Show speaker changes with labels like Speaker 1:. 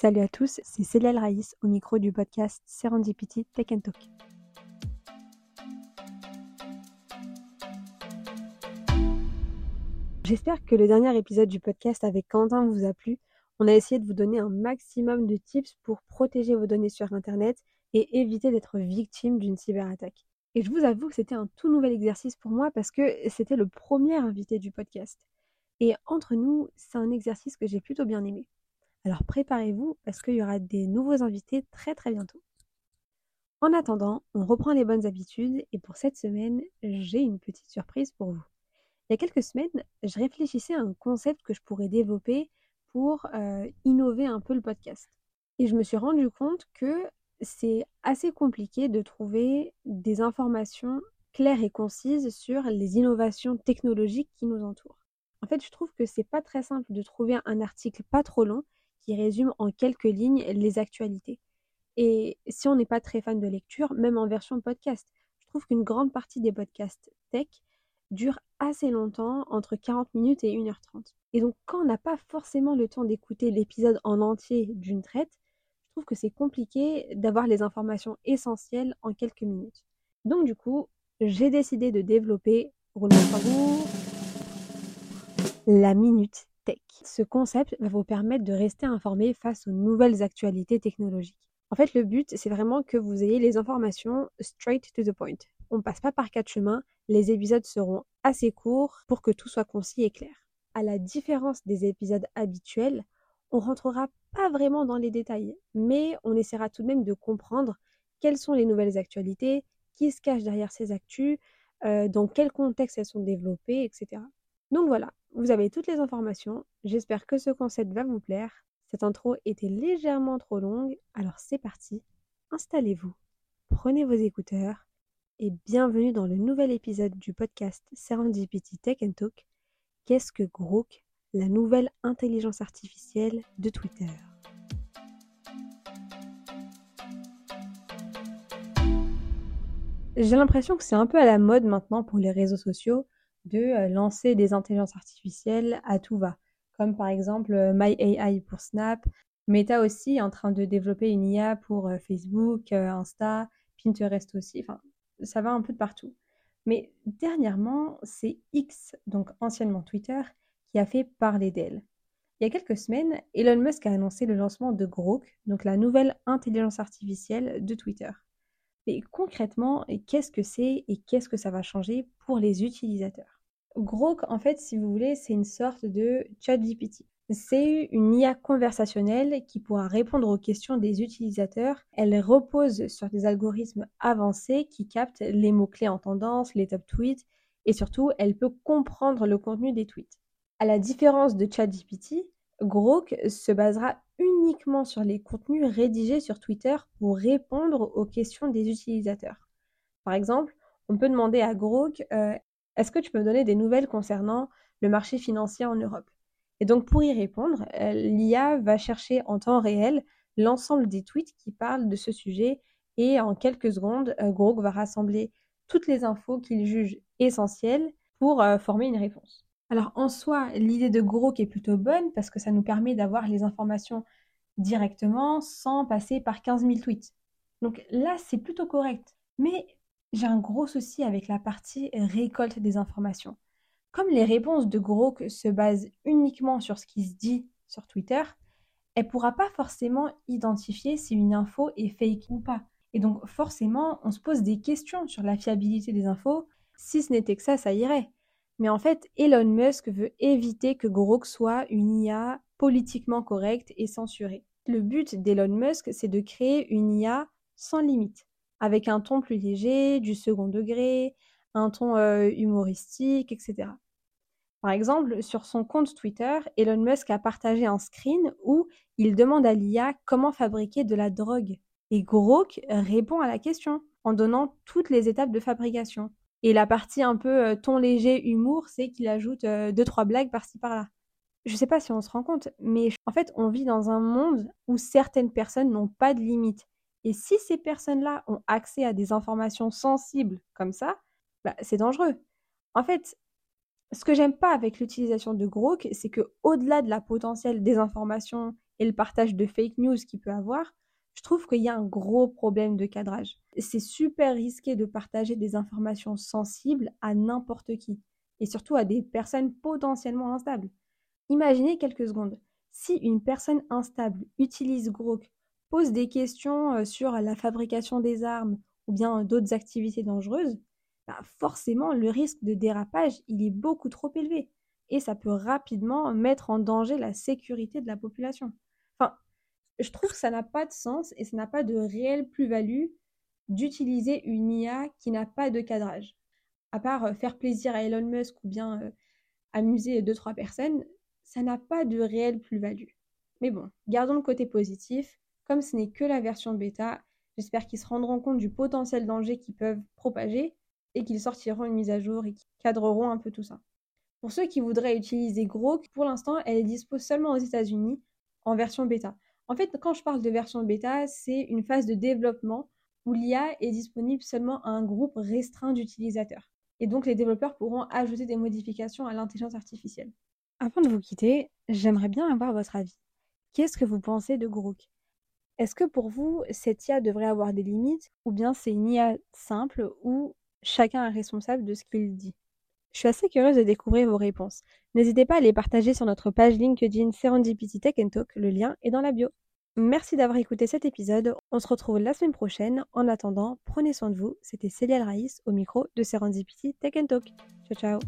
Speaker 1: Salut à tous, c'est Céline Raïs au micro du podcast Serendipity Tech Talk. J'espère que le dernier épisode du podcast avec Quentin vous a plu. On a essayé de vous donner un maximum de tips pour protéger vos données sur Internet et éviter d'être victime d'une cyberattaque. Et je vous avoue que c'était un tout nouvel exercice pour moi parce que c'était le premier invité du podcast. Et entre nous, c'est un exercice que j'ai plutôt bien aimé. Alors préparez-vous parce qu'il y aura des nouveaux invités très très bientôt. En attendant, on reprend les bonnes habitudes et pour cette semaine, j'ai une petite surprise pour vous. Il y a quelques semaines, je réfléchissais à un concept que je pourrais développer pour euh, innover un peu le podcast. Et je me suis rendu compte que c'est assez compliqué de trouver des informations claires et concises sur les innovations technologiques qui nous entourent. En fait, je trouve que c'est pas très simple de trouver un article pas trop long qui résume en quelques lignes les actualités. Et si on n'est pas très fan de lecture, même en version podcast, je trouve qu'une grande partie des podcasts tech durent assez longtemps, entre 40 minutes et 1h30. Et donc quand on n'a pas forcément le temps d'écouter l'épisode en entier d'une traite, je trouve que c'est compliqué d'avoir les informations essentielles en quelques minutes. Donc du coup, j'ai décidé de développer, la minute ce concept va vous permettre de rester informé face aux nouvelles actualités technologiques. En fait, le but, c'est vraiment que vous ayez les informations straight to the point. On ne passe pas par quatre chemins, les épisodes seront assez courts pour que tout soit concis et clair. À la différence des épisodes habituels, on rentrera pas vraiment dans les détails, mais on essaiera tout de même de comprendre quelles sont les nouvelles actualités, qui se cache derrière ces actus, euh, dans quel contexte elles sont développées, etc. Donc voilà, vous avez toutes les informations. J'espère que ce concept va vous plaire. Cette intro était légèrement trop longue, alors c'est parti. Installez-vous, prenez vos écouteurs et bienvenue dans le nouvel épisode du podcast Serendipity Tech and Talk. Qu'est-ce que Grok, la nouvelle intelligence artificielle de Twitter? J'ai l'impression que c'est un peu à la mode maintenant pour les réseaux sociaux euh, lancer des intelligences artificielles à tout va, comme par exemple euh, MyAI pour Snap. Meta aussi en train de développer une IA pour euh, Facebook, Insta, Pinterest aussi. Ça va un peu de partout. Mais dernièrement, c'est X, donc anciennement Twitter, qui a fait parler d'elle. Il y a quelques semaines, Elon Musk a annoncé le lancement de Grok, donc la nouvelle intelligence artificielle de Twitter. Mais concrètement, qu'est-ce que c'est et qu'est-ce que ça va changer pour les utilisateurs? Grok, en fait, si vous voulez, c'est une sorte de chat GPT. C'est une IA conversationnelle qui pourra répondre aux questions des utilisateurs. Elle repose sur des algorithmes avancés qui captent les mots-clés en tendance, les top tweets, et surtout, elle peut comprendre le contenu des tweets. À la différence de ChatGPT, Grok se basera uniquement sur les contenus rédigés sur Twitter pour répondre aux questions des utilisateurs. Par exemple, on peut demander à Grok Est-ce que tu peux me donner des nouvelles concernant le marché financier en Europe? Et donc, pour y répondre, euh, l'IA va chercher en temps réel l'ensemble des tweets qui parlent de ce sujet et en quelques secondes, euh, Grok va rassembler toutes les infos qu'il juge essentielles pour former une réponse. Alors en soi, l'idée de Grok est plutôt bonne parce que ça nous permet d'avoir les informations directement sans passer par 15 000 tweets. Donc là, c'est plutôt correct. Mais j'ai un gros souci avec la partie récolte des informations. Comme les réponses de Grok se basent uniquement sur ce qui se dit sur Twitter, elle ne pourra pas forcément identifier si une info est fake ou pas. Et donc forcément, on se pose des questions sur la fiabilité des infos. Si ce n'était que ça, ça irait. Mais en fait, Elon Musk veut éviter que Grok soit une IA politiquement correcte et censurée. Le but d'Elon Musk, c'est de créer une IA sans limite, avec un ton plus léger, du second degré, un ton euh, humoristique, etc. Par exemple, sur son compte Twitter, Elon Musk a partagé un screen où il demande à l'IA comment fabriquer de la drogue. Et Grok répond à la question en donnant toutes les étapes de fabrication. Et la partie un peu euh, ton léger humour, c'est qu'il ajoute euh, deux, trois blagues par-ci par-là. Je sais pas si on se rend compte, mais en fait, on vit dans un monde où certaines personnes n'ont pas de limites. Et si ces personnes-là ont accès à des informations sensibles comme ça, bah, c'est dangereux. En fait, ce que j'aime pas avec l'utilisation de Grok, c'est que au-delà de la potentielle désinformation et le partage de fake news qu'il peut avoir, je trouve qu'il y a un gros problème de cadrage. C'est super risqué de partager des informations sensibles à n'importe qui, et surtout à des personnes potentiellement instables. Imaginez quelques secondes. Si une personne instable utilise Grok, pose des questions euh, sur la fabrication des armes ou bien d'autres activités dangereuses, bah, forcément le risque de dérapage il est beaucoup trop élevé et ça peut rapidement mettre en danger la sécurité de la population. Enfin, je trouve que ça n'a pas de sens et ça n'a pas de réelle plus-value d'utiliser une IA qui n'a pas de cadrage. À part euh, faire plaisir à Elon Musk ou bien euh, amuser deux trois personnes, ça n'a pas de réelle plus-value. Mais bon, gardons le côté positif. Comme ce n'est que la version bêta, j'espère qu'ils se rendront compte du potentiel danger qu'ils peuvent propager et qu'ils sortiront une mise à jour et qu'ils cadreront un peu tout ça. Pour ceux qui voudraient utiliser Grok, pour l'instant, elle est disponible seulement aux États-Unis en version bêta. En fait, quand je parle de version bêta, c'est une phase de développement où l'IA est disponible seulement à un groupe restreint d'utilisateurs. Et donc, les développeurs pourront ajouter des modifications à l'intelligence artificielle. Avant de vous quitter, j'aimerais bien avoir votre avis. Qu'est-ce que vous pensez de Grok? Est-ce que pour vous, cette IA devrait avoir des limites ou bien c'est une IA simple où chacun est responsable de ce qu'il dit? Je suis assez curieuse de découvrir vos réponses. N'hésitez pas à les partager sur notre page LinkedIn Serendipity Tech Talk, le lien est dans la bio. Merci d'avoir écouté cet épisode, on se retrouve la semaine prochaine. En attendant, prenez soin de vous, c'était Célia Raïs au micro de Serendipity Tech Talk. Ciao ciao